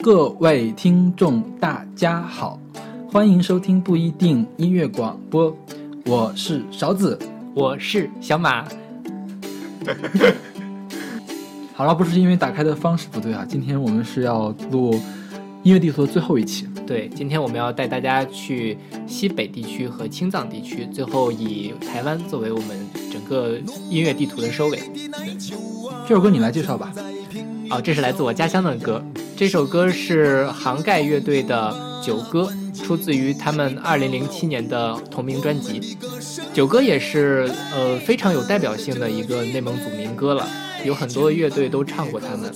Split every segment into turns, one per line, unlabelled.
各位听众，大家好，欢迎收听不一定音乐广播，我是勺子。
我是小马。
好了，不是因为打开的方式不对啊，今天我们是要录音乐地图的最后一期。
对，今天我们要带大家去西北地区和青藏地区，最后以台湾作为我们整个音乐地图的收尾。
这首歌你来介绍吧。
哦，这是来自我家乡的歌。这首歌是杭盖乐队的《九歌》，出自于他们2007年的同名专辑。《九歌》也是呃非常有代表性的一个内蒙古民歌了，有很多乐队都唱过他们，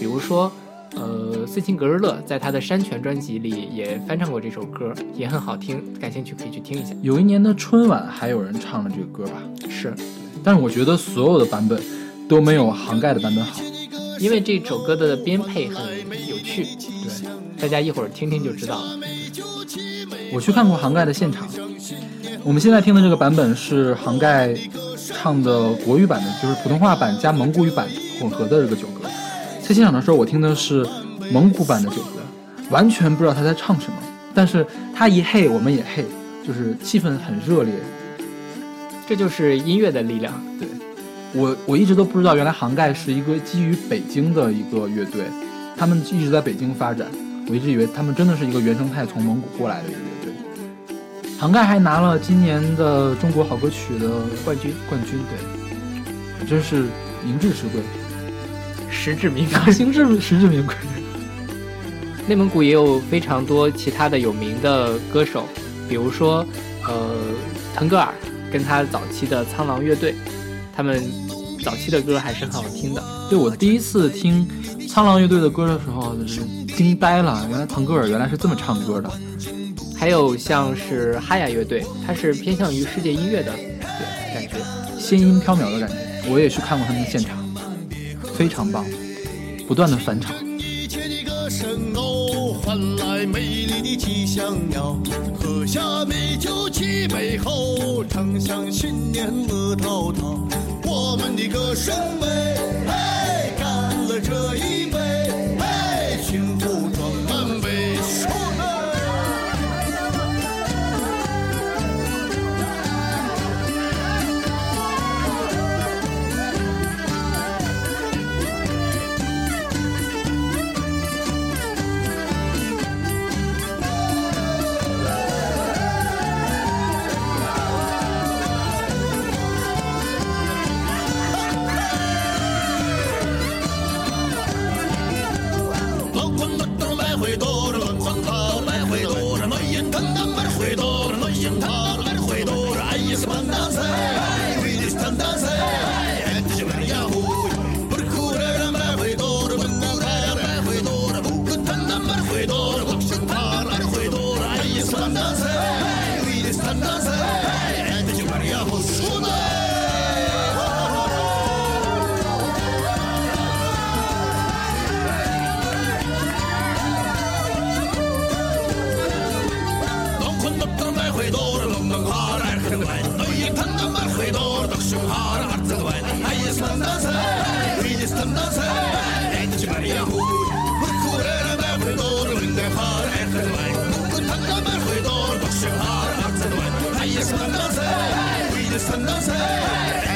比如说呃斯琴格日乐在他的《山泉》专辑里也翻唱过这首歌，也很好听，感兴趣可以去听一下。
有一年的春晚还有人唱了这个歌吧？
是，
但是我觉得所有的版本都没有杭盖的版本好。
因为这首歌的编配很有趣，对，大家一会儿听听就知道了。
我去看过杭盖的现场，我们现在听的这个版本是杭盖唱的国语版的，就是普通话版加蒙古语版混合的这个九歌。在现场的时候，我听的是蒙古版的九歌，完全不知道他在唱什么，但是他一嘿，我们也嘿，就是气氛很热烈。
这就是音乐的力量，
对。我我一直都不知道，原来杭盖是一个基于北京的一个乐队，他们一直在北京发展。我一直以为他们真的是一个原生态从蒙古过来的一个乐队。杭盖还拿了今年的中国好歌曲的
冠军，
冠军对，真是名至实归，
实至名归，
实 至实至名归。
内蒙古也有非常多其他的有名的歌手，比如说呃腾格尔跟他早期的苍狼乐队，他们。早期的歌还是很好听的。
对我第一次听苍狼乐队的歌的时候，就是惊呆了。原来腾格尔原来是这么唱歌的。
还有像是哈雅乐队，它是偏向于世界音乐的，对，感觉
仙音飘渺的感觉。我也去看过他们的现场，非常棒，不断的返场。
我们的歌声美，一个人 Wij doordags zo haar harten wijn. Hij is dan dat hij, hij is dan dat hij. Eindje maar ja goed. We koeren en wij verdoren in de haar en de wijn. Boeken dan dan maar wij doordags zo haar harten wijn. Hij is dan dat hij, hij is dan dat hij.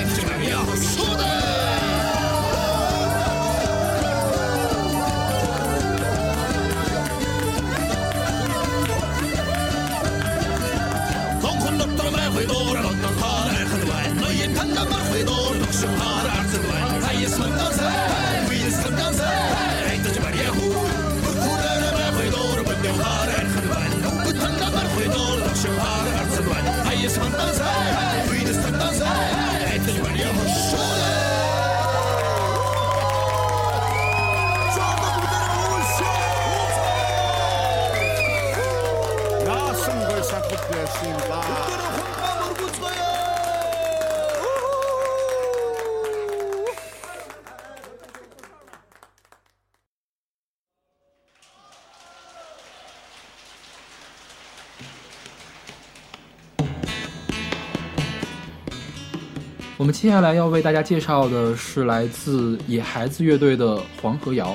我们接下来要为大家介绍的是来自野孩子乐队的《黄河谣》。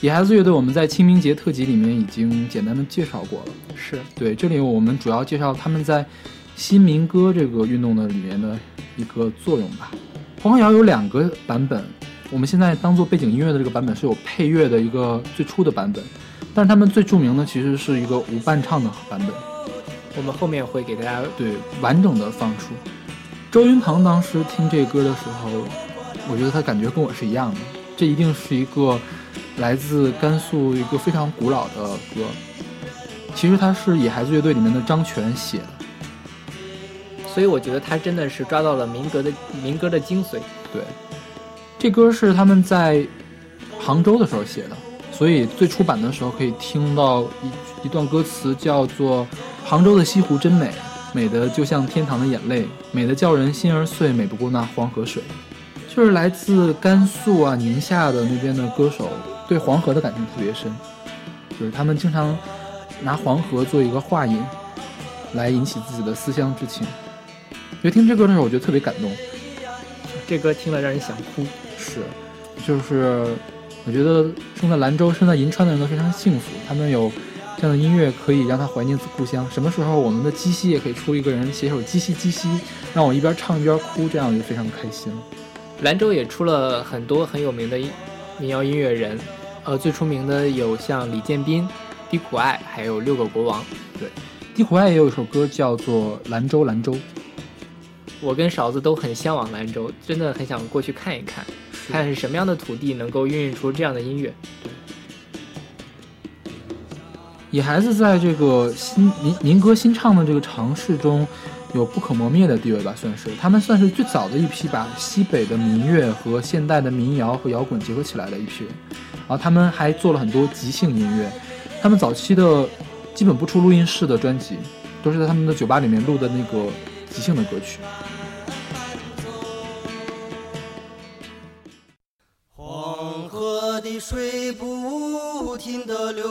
野孩子乐队我们在清明节特辑里面已经简单的介绍过了。
是
对，这里我们主要介绍他们在新民歌这个运动的里面的一个作用吧。黄河谣有两个版本，我们现在当做背景音乐的这个版本是有配乐的一个最初的版本，但是他们最著名的其实是一个无伴唱的版本。
我们后面会给大家
对完整的放出。周云鹏当时听这歌的时候，我觉得他感觉跟我是一样的，这一定是一个来自甘肃一个非常古老的歌。其实他是野孩子乐队里面的张全写的，
所以我觉得他真的是抓到了民歌的民歌的精髓。
对，这歌是他们在杭州的时候写的，所以最初版的时候可以听到一一段歌词，叫做“杭州的西湖真美，美的就像天堂的眼泪，美的叫人心儿碎，美不过那黄河水”。就是来自甘肃啊、宁夏的那边的歌手，对黄河的感情特别深，就是他们经常拿黄河做一个画引，来引起自己的思乡之情。觉得听这歌的时候，我觉得特别感动。
这歌听了让人想哭。
是，就是我觉得生在兰州、生在银川的人都非常幸福，他们有这样的音乐可以让他怀念故乡。什么时候我们的鸡西也可以出一个人写首《鸡西鸡西》，让我一边唱一边哭，这样我就非常开心。
兰州也出了很多很有名的民谣音乐人，呃，最出名的有像李建斌、低苦爱，还有六个国王。
对，低苦爱也有一首歌叫做《兰州兰州》。
我跟勺子都很向往兰州，真的很想过去看一看，看是什么样的土地能够孕育出这样的音乐。
野孩子在这个新民民歌新唱的这个尝试中，有不可磨灭的地位吧，算是他们算是最早的一批把西北的民乐和现代的民谣和摇滚结合起来的一批人。然后他们还做了很多即兴音乐，他们早期的基本不出录音室的专辑，都是在他们的酒吧里面录的那个即兴的歌曲。
黄河的水不停地，流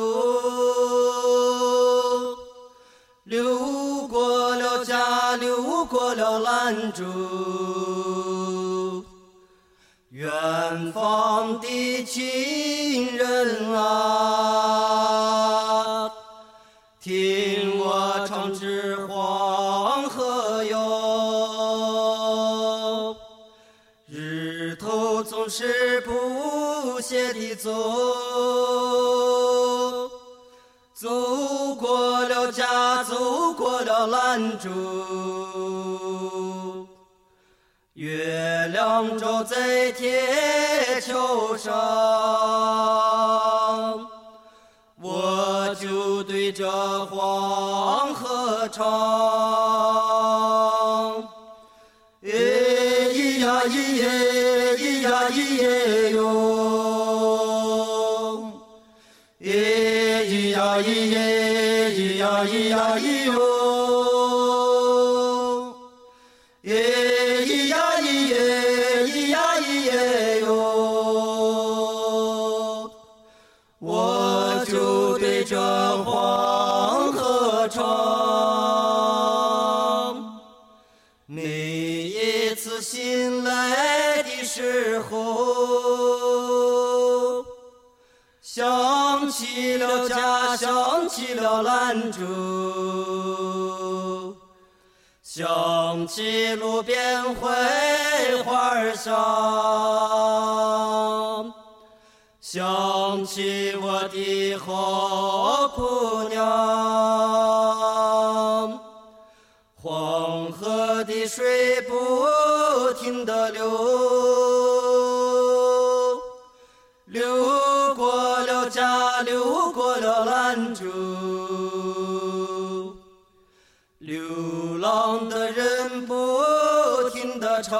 流过了兰州。远方的亲人啊，听我唱支黄河谣。日头总是不懈地，走兰州。月亮照在铁桥上，我就对着黄河唱。哎咿呀咿耶，咿呀咿耶哟，哎咿呀咿耶，咿呀咿呀咿起了兰州，想起路边槐花香，想起我的好姑娘。黄河的水不停地，流停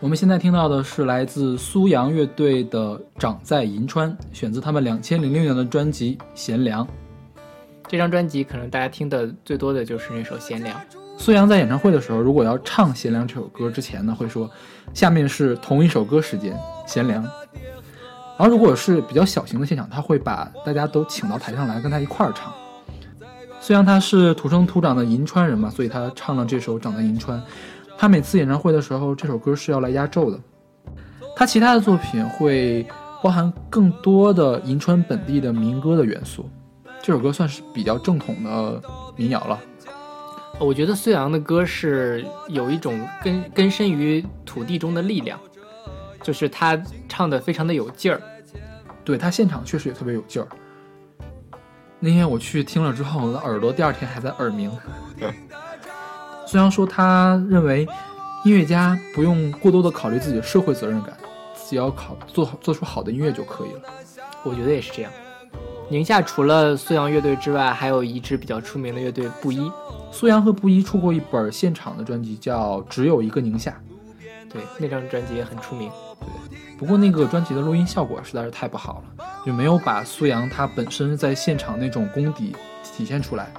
我
们现在听到的是来自苏阳乐队的《长在银川》，选自他们两千零六年的专辑《贤良》。
这张专辑可能大家听的最多的就是那首《贤良》。
苏阳在演唱会的时候，如果要唱《贤良》这首歌之前呢，会说：“下面是同一首歌时间，贤良。”然后如果是比较小型的现场，他会把大家都请到台上来跟他一块儿唱。虽然他是土生土长的银川人嘛，所以他唱了这首《长在银川》。他每次演唱会的时候，这首歌是要来压轴的。他其他的作品会包含更多的银川本地的民歌的元素。这首歌算是比较正统的民谣了。
我觉得孙杨的歌是有一种根根深于土地中的力量，就是他唱的非常的有劲儿。
对他现场确实也特别有劲儿。那天我去听了之后，我的耳朵第二天还在耳鸣。孙杨说，他认为音乐家不用过多的考虑自己的社会责任感，只要考做好做出好的音乐就可以了。
我觉得也是这样。宁夏除了苏阳乐队之外，还有一支比较出名的乐队布衣。
苏阳和布衣出过一本现场的专辑，叫《只有一个宁夏》。
对，那张专辑也很出名。
对不过那个专辑的录音效果实在是太不好了，就没有把苏阳他本身在现场那种功底体现出来。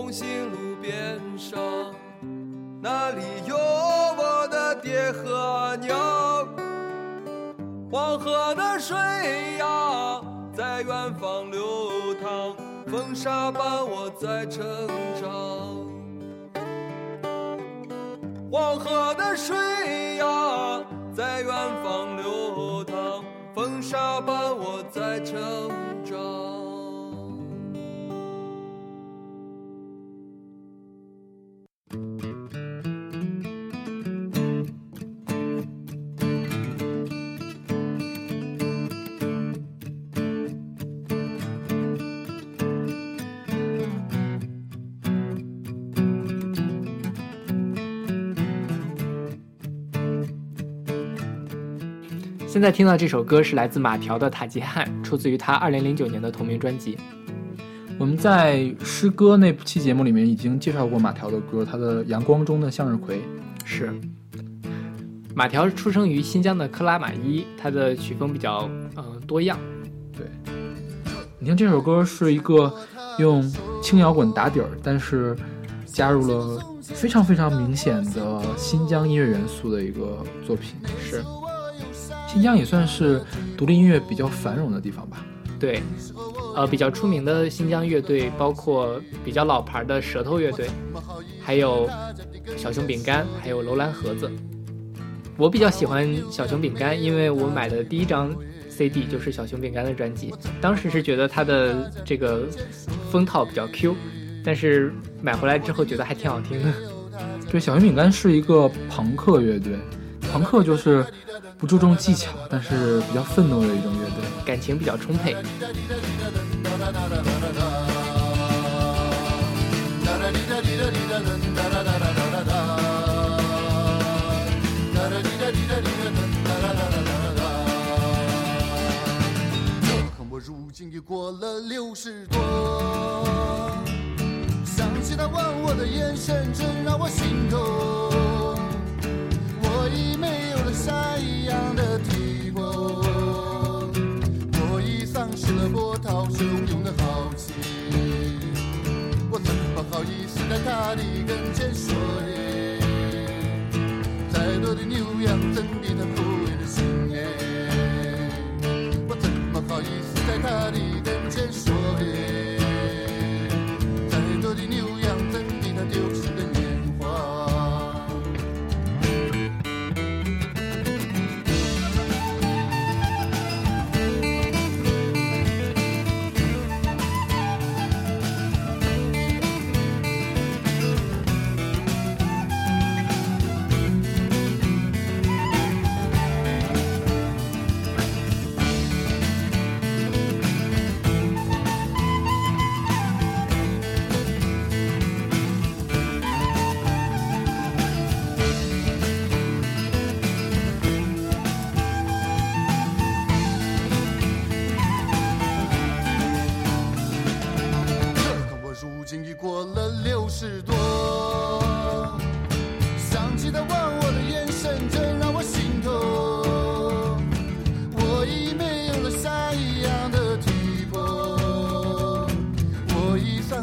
红星路边上，那里有我的爹和娘。黄河的水呀，在远方流淌，风沙伴我在成长。黄河的水呀，在远方流淌，风沙伴我在成长。
现在听到这首歌是来自马条的《塔吉汉》，出自于他2009年的同名专辑。
我们在诗歌那期节目里面已经介绍过马条的歌，他的《阳光中的向日葵》
是。马条出生于新疆的克拉玛依，他的曲风比较呃多样。
对，你听这首歌是一个用轻摇滚打底儿，但是加入了非常非常明显的新疆音乐元素的一个作品。
是。
新疆也算是独立音乐比较繁荣的地方吧？
对，呃，比较出名的新疆乐队包括比较老牌的舌头乐队，还有小熊饼干，还有楼兰盒子。我比较喜欢小熊饼干，因为我买的第一张 CD 就是小熊饼干的专辑，当时是觉得它的这个封套比较 Q，但是买回来之后觉得还挺好听的。
对，小熊饼干是一个朋克乐队，朋克就是。不注重技巧，但是比较愤怒的一种乐队，
感情比较充沛。
我如今已过了六十多，想起他问我的眼神，真让我心痛。我已没有了。山一样的体魄，我已丧失了波涛汹涌的豪气，我怎么好意思在她的跟前说你？再多的牛羊怎比他苦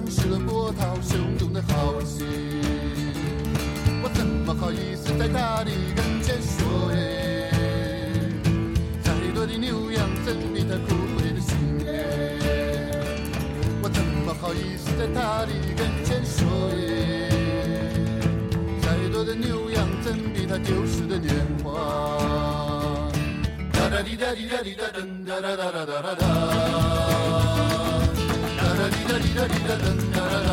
失了波涛汹涌的豪情我怎么好意思在大地跟前说再多的牛羊怎比它枯萎的心灵我怎么好意思在大地跟前说再多的牛羊怎比它丢失的年
华。哒哒滴哒滴哒滴哒哒哒哒哒哒哒。Da da da da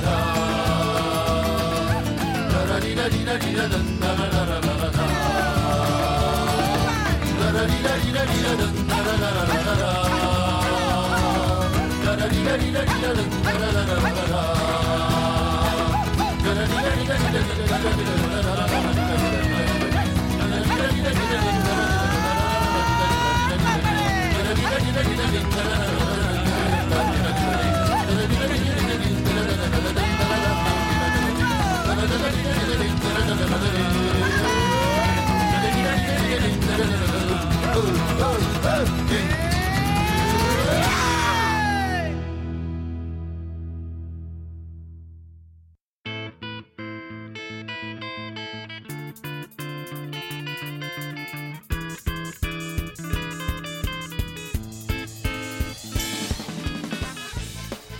da da da da da da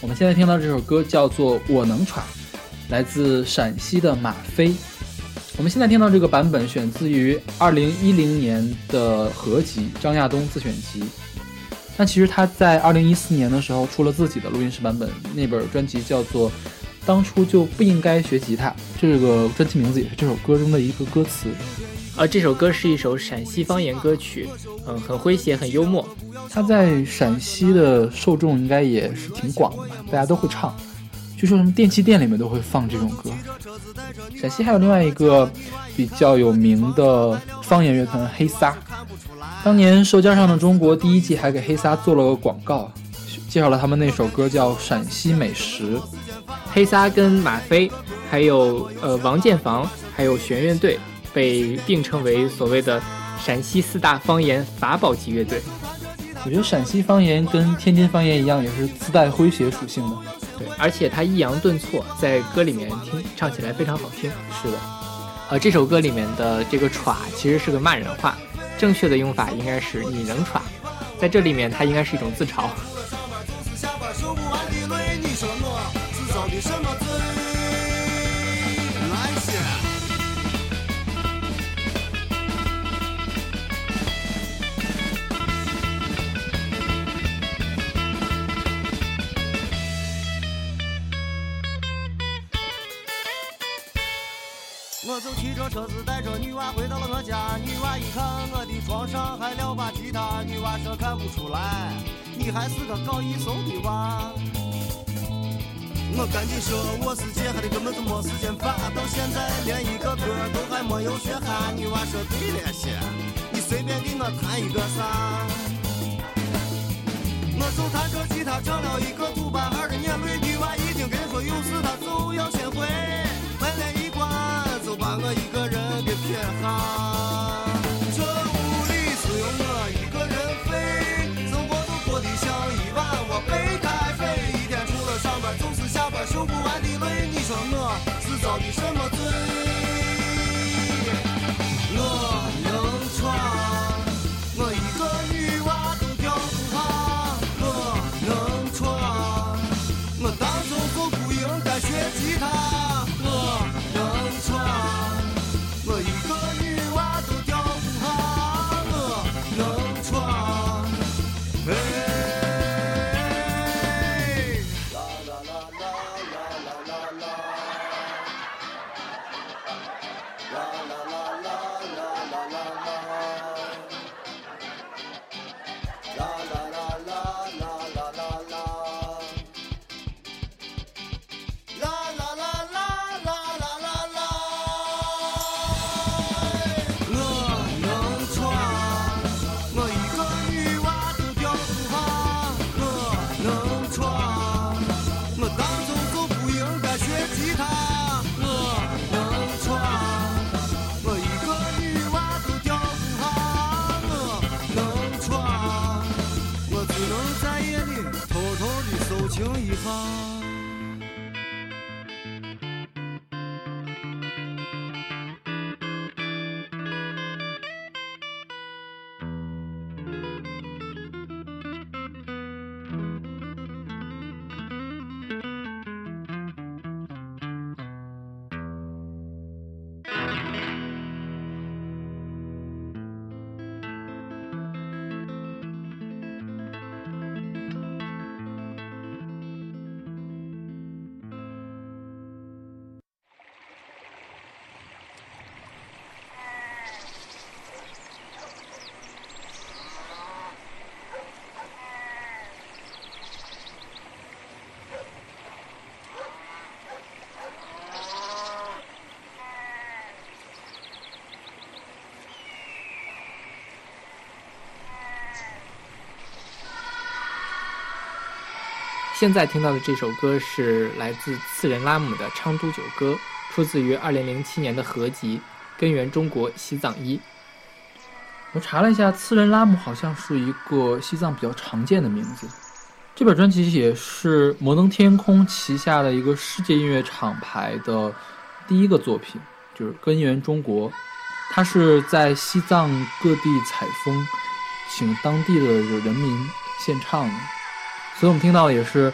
我们现在听到这首歌叫做《我能闯》，来自陕西的马飞。我们现在听到这个版本选自于二零一零年的合集《张亚东自选集》。但其实他在二零一四年的时候出了自己的录音室版本，那本专辑叫做《当初就不应该学吉他》，这个专辑名字也是这首歌中的一个歌词。
而，这首歌是一首陕西方言歌曲，嗯，很诙谐，很幽默。
它在陕西的受众应该也是挺广的，大家都会唱。据说什么电器店里面都会放这种歌。陕西还有另外一个比较有名的方言乐团黑撒，当年《舌尖上的中国》第一季还给黑撒做了个广告，介绍了他们那首歌叫《陕西美食》。
黑撒跟马飞，还有呃王建房，还有弦乐队，被并称为所谓的陕西四大方言法宝级乐队。
我觉得陕西方言跟天津方言一样，也是自带诙谐属性的。
对，而且他抑扬顿挫，在歌里面听唱起来非常好听。
是的，
呃，这首歌里面的这个“歘”其实是个骂人话，正确的用法应该是“你能歘”。在这里面，它应该是一种自嘲。
我就骑着车子带着女娃回到了我家，女娃一看我的床上还撂把吉他，女娃说看不出来，你还是个搞艺术的娃。我赶紧说我是姐，还得根本就没时间发，到现在连一个歌都还没有学哈。女娃说对了些，你随便给我弹一个啥？我就弹着吉他唱了一个土巴二的年尾，女娃一听跟说有事，她就要先回，我一个人给撇下，这屋里只有我一个人飞，生活都过得像一碗我白开水，一天除了上班就是下班，受不完的累，你说我是遭的什么罪？
现在听到的这首歌是来自次仁拉姆的《昌都九歌》，出自于2007年的合集《根源中国西藏一》。
我查了一下，次仁拉姆好像是一个西藏比较常见的名字。这本专辑也是摩登天空旗下的一个世界音乐厂牌的第一个作品，就是根源中国。它是在西藏各地采风，请当地的人民献唱的，所以我们听到的也是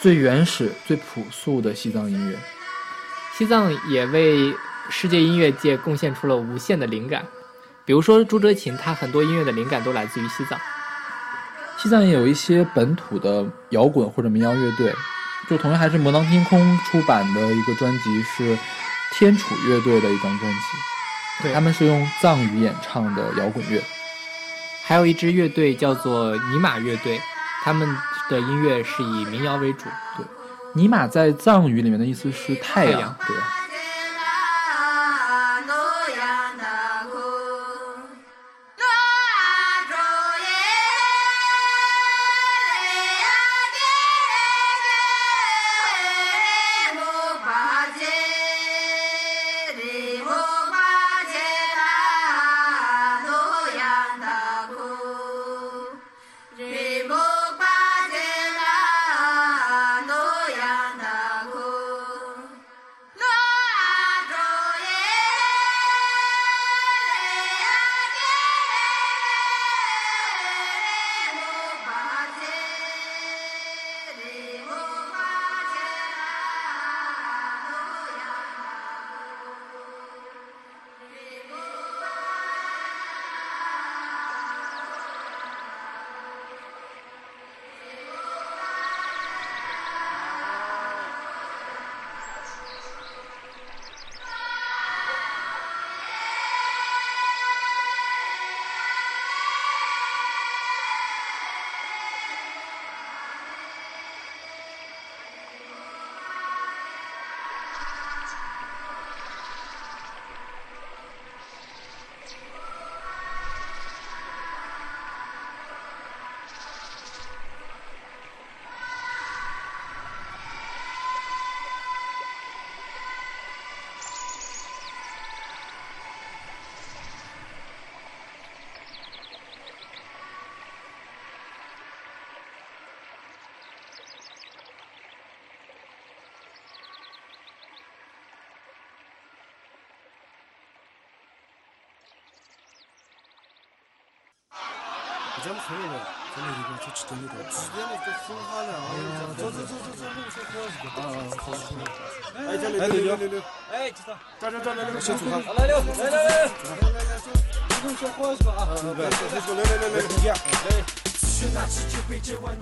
最原始、最朴素的西藏音乐。
西藏也为世界音乐界贡献出了无限的灵感，比如说朱哲琴，他很多音乐的灵感都来自于西藏。
西藏也有一些本土的摇滚或者民谣乐队，就同样还是魔当天空出版的一个专辑，是天楚乐队的一张专辑。
对
他们是用藏语演唱的摇滚乐。
还有一支乐队叫做尼玛乐队，他们的音乐是以民谣为主。
对尼玛在藏语里面的意思是太阳，对吧？
好好好。哎，这六六六六，哎，知道。这这这这六，先坐好。来六，来来来来，来来来，走，先喝一个啊。来，先坐，来来来来，理解。来。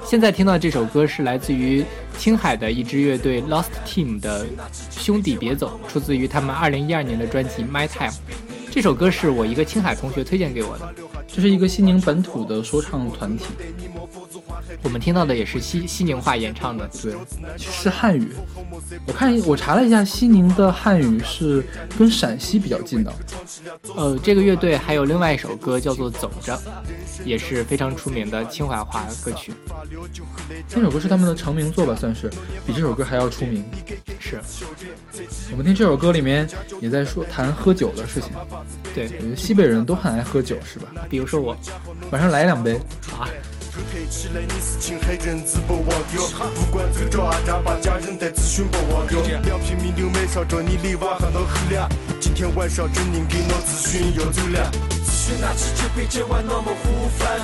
现在听到这首歌是来自于青海的一支乐队 Lost Team 的《兄弟别走》，出自于他们2012年的专辑《My Time》。这首歌是我一个青海同学推荐给我的，
这是一个西宁本土的说唱团体，
我们听到的也是西西宁话演唱的。
对，是汉语。我看我查了一下，西宁的汉语是跟陕西比较近的。
呃，这个乐队还有另外一首歌叫做《走着》，也是非常出名的青海话歌曲。
这首歌是他们的成名作吧，算是比这首歌还要出名。
是
我们听这首歌里面也在说谈喝酒的事情。
对，
我觉得西北人都很爱喝酒，是吧？
比如说我，
晚上来两杯。
啊，
黑起来你是青海人，自不忘掉。不管走着阿扎，把家人带咨询不忘掉。两瓶米酒买上，着你里娃还能喝了。今天晚上真人给我咨询要走了。咨询拿起酒杯，今晚那么胡翻。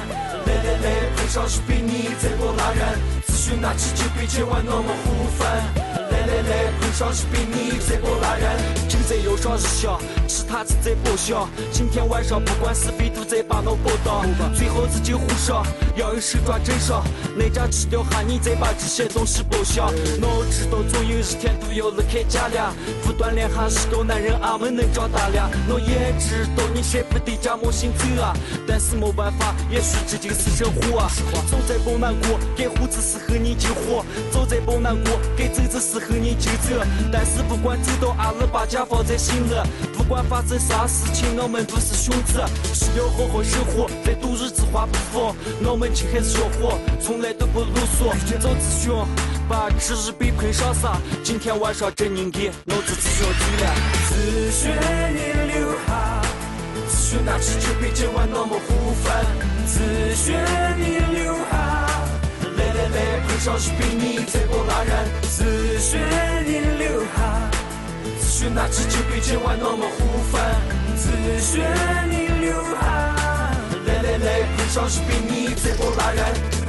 来来来，碰上是比你再过拉人。咨询拿起酒杯，今晚那么胡翻。来来来，碰上是被你再不拉燃。酒在腰上是香，其他子在包厢。今天晚上不管是非，都在把脑包当。最好自己互上，要有手抓真上。那家吃掉哈，你再把这些东西包下。我知道总有一天都要离开家了，不锻炼还是个男人，俺们能长大了。我也知道你舍不得家母心走啊，但是没办法，也许这就是生活啊。走在不难过，该胡子时候你就活；早在不难过，该走的时候你就走。但是不管走到阿里，把家放在心里，不管发生啥事情，我们都是兄弟，是要好好生活，在度日子花不放。我们青海是小伙，从来都不啰嗦。找咨询，把吃日被碰上啥？今天晚上真应该，我自己要走了。咨询你留下，咨询拿起酒杯，今晚那么胡自学你留，来，喷上去被你再不拉燃。自学你留下，自学那只酒杯千万那么胡翻。自学你留下，来来来，喷上去被你再不拉燃。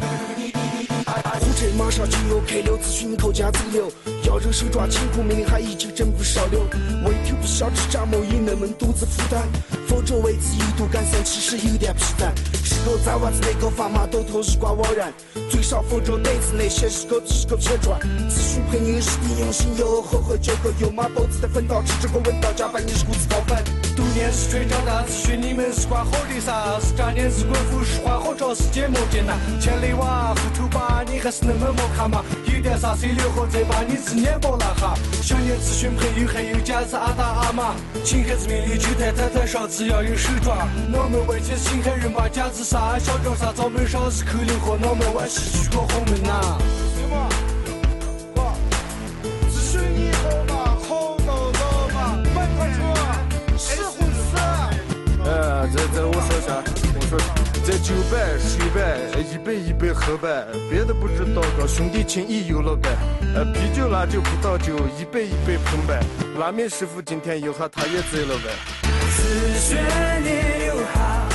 火车马上就要开了，咨询口家走了。要人手抓紧苦，命还已经整不少了。胃口不小吃炸毛衣，能们独自负担。否则为此一度感伤，其实有点疲烦。是个在娃子那个砝码都头日挂枉然。最少否则对子那些是个是个骗赚。咨询朋友是你用心，又后悔酒个有马包子的粉道，吃这个闻到加班，你是顾子高反。
读念是吹长大，咨询你们是挂好的啥？是渣念是滚富是花好找世界莫艰难。千里娃后头把你还是那么莫看嘛？有点啥水流后再把你字念包了哈。想念咨询朋友还有家子阿达阿妈，请孩子们离去太太太少，只要有手抓。我们外界新海人把家子啥小庄啥早门上是口令和我们外是举过红门呐。
下，我说这九百、十百、一杯、一杯喝呗，别的不知道个兄弟情谊有了呗。呃，啤酒、辣酒、葡萄酒，一杯一杯碰呗。拉面师傅今天有哈，他也醉了呗。
自学你留下，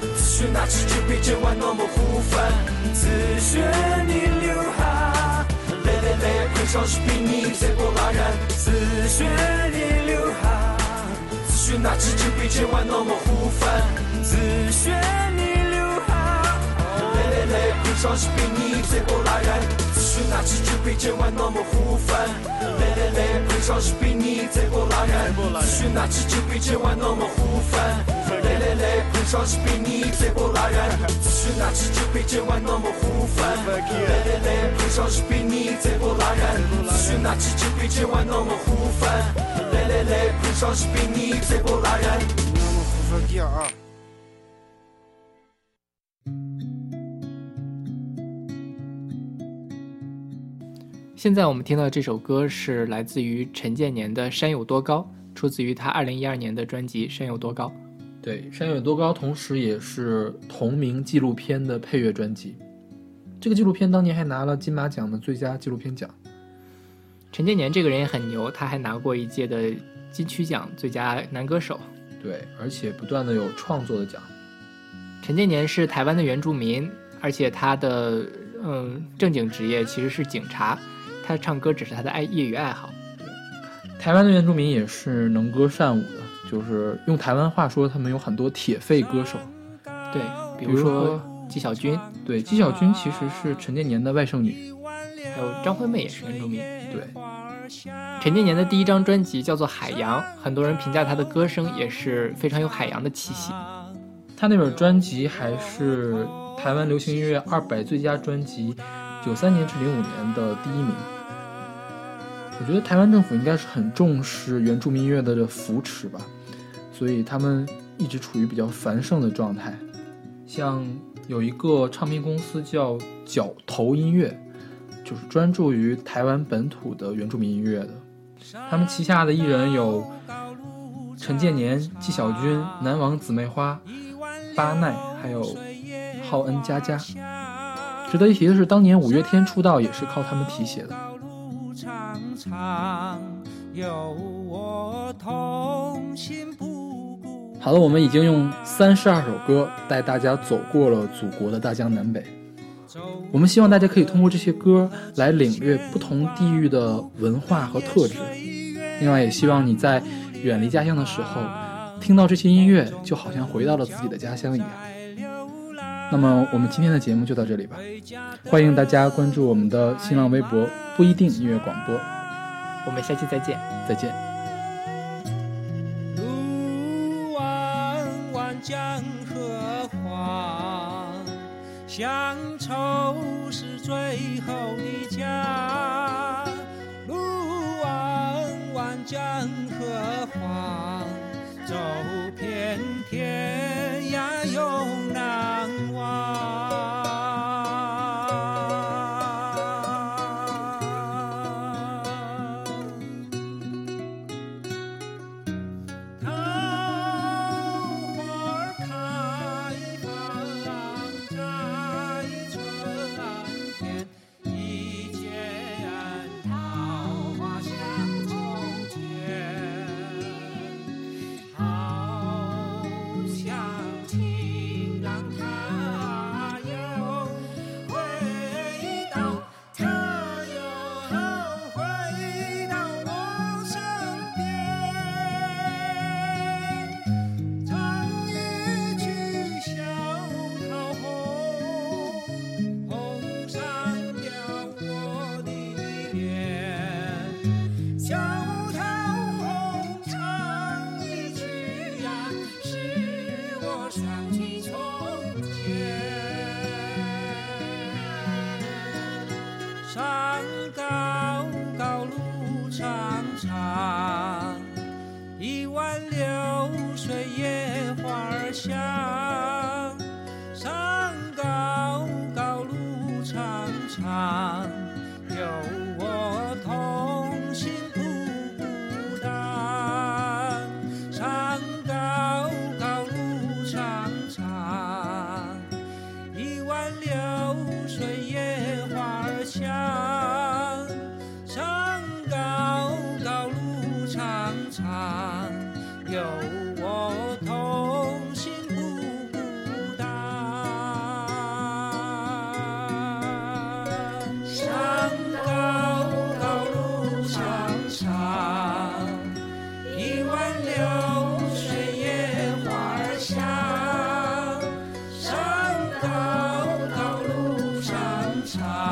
自学那只酒杯今晚那么胡翻。自学你留下，来来来，喷上去比你再不拉燃。自学你留下，自学那只酒杯千万那么呼翻。自学你留下，来来来，喷上去比你最后拉燃。自学那只酒杯今晚那么胡翻。来来来，喷上去比你再不拉燃。自学那只酒杯今晚那么胡翻。来来来，喷上去比你再不拉燃。自学那只酒杯今晚那么胡翻。来来来，喷上去比你再不拉燃。自学那只酒杯今晚那么胡翻。来来来，喷上去比你再不拉燃。
我们胡说第二。
现在我们听到这首歌是来自于陈建年的《山有多高》，出自于他二零一二年的专辑《山有多高》。
对，《山有多高》同时也是同名纪录片的配乐专辑。这个纪录片当年还拿了金马奖的最佳纪录片奖。
陈建年这个人也很牛，他还拿过一届的金曲奖最佳男歌手。
对，而且不断的有创作的奖。
陈建年是台湾的原住民，而且他的嗯正经职业其实是警察，他唱歌只是他的爱业余爱好。
台湾的原住民也是能歌善舞的，就是用台湾话说，他们有很多铁肺歌手。
对，比
比如
说纪晓君，
对，纪晓君其实是陈建年的外甥女。
还有张惠妹也是原住民。
对，
陈建年的第一张专辑叫做《海洋》，很多人评价他的歌声也是非常有海洋的气息。
他那本专辑还是台湾流行音乐二百最佳专辑，九三年至零五年的第一名。我觉得台湾政府应该是很重视原住民音乐的扶持吧，所以他们一直处于比较繁盛的状态。像有一个唱片公司叫角头音乐，就是专注于台湾本土的原住民音乐的。他们旗下的艺人有陈建年、纪晓君、南王姊妹花、巴奈，还有浩恩佳佳。值得一提的是，当年五月天出道也是靠他们提携的。
长长，有我同行。
好了，我们已经用三十二首歌带大家走过了祖国的大江南北。我们希望大家可以通过这些歌来领略不同地域的文化和特质。另外，也希望你在远离家乡的时候，听到这些音乐，就好像回到了自己的家乡一样。那么，我们今天的节目就到这里吧。欢迎大家关注我们的新浪微博“不一定音乐广播
我们下期再见。”，
再见。
路弯弯江河黄，乡愁是最后的家。路弯弯江河黄，走 sunshine.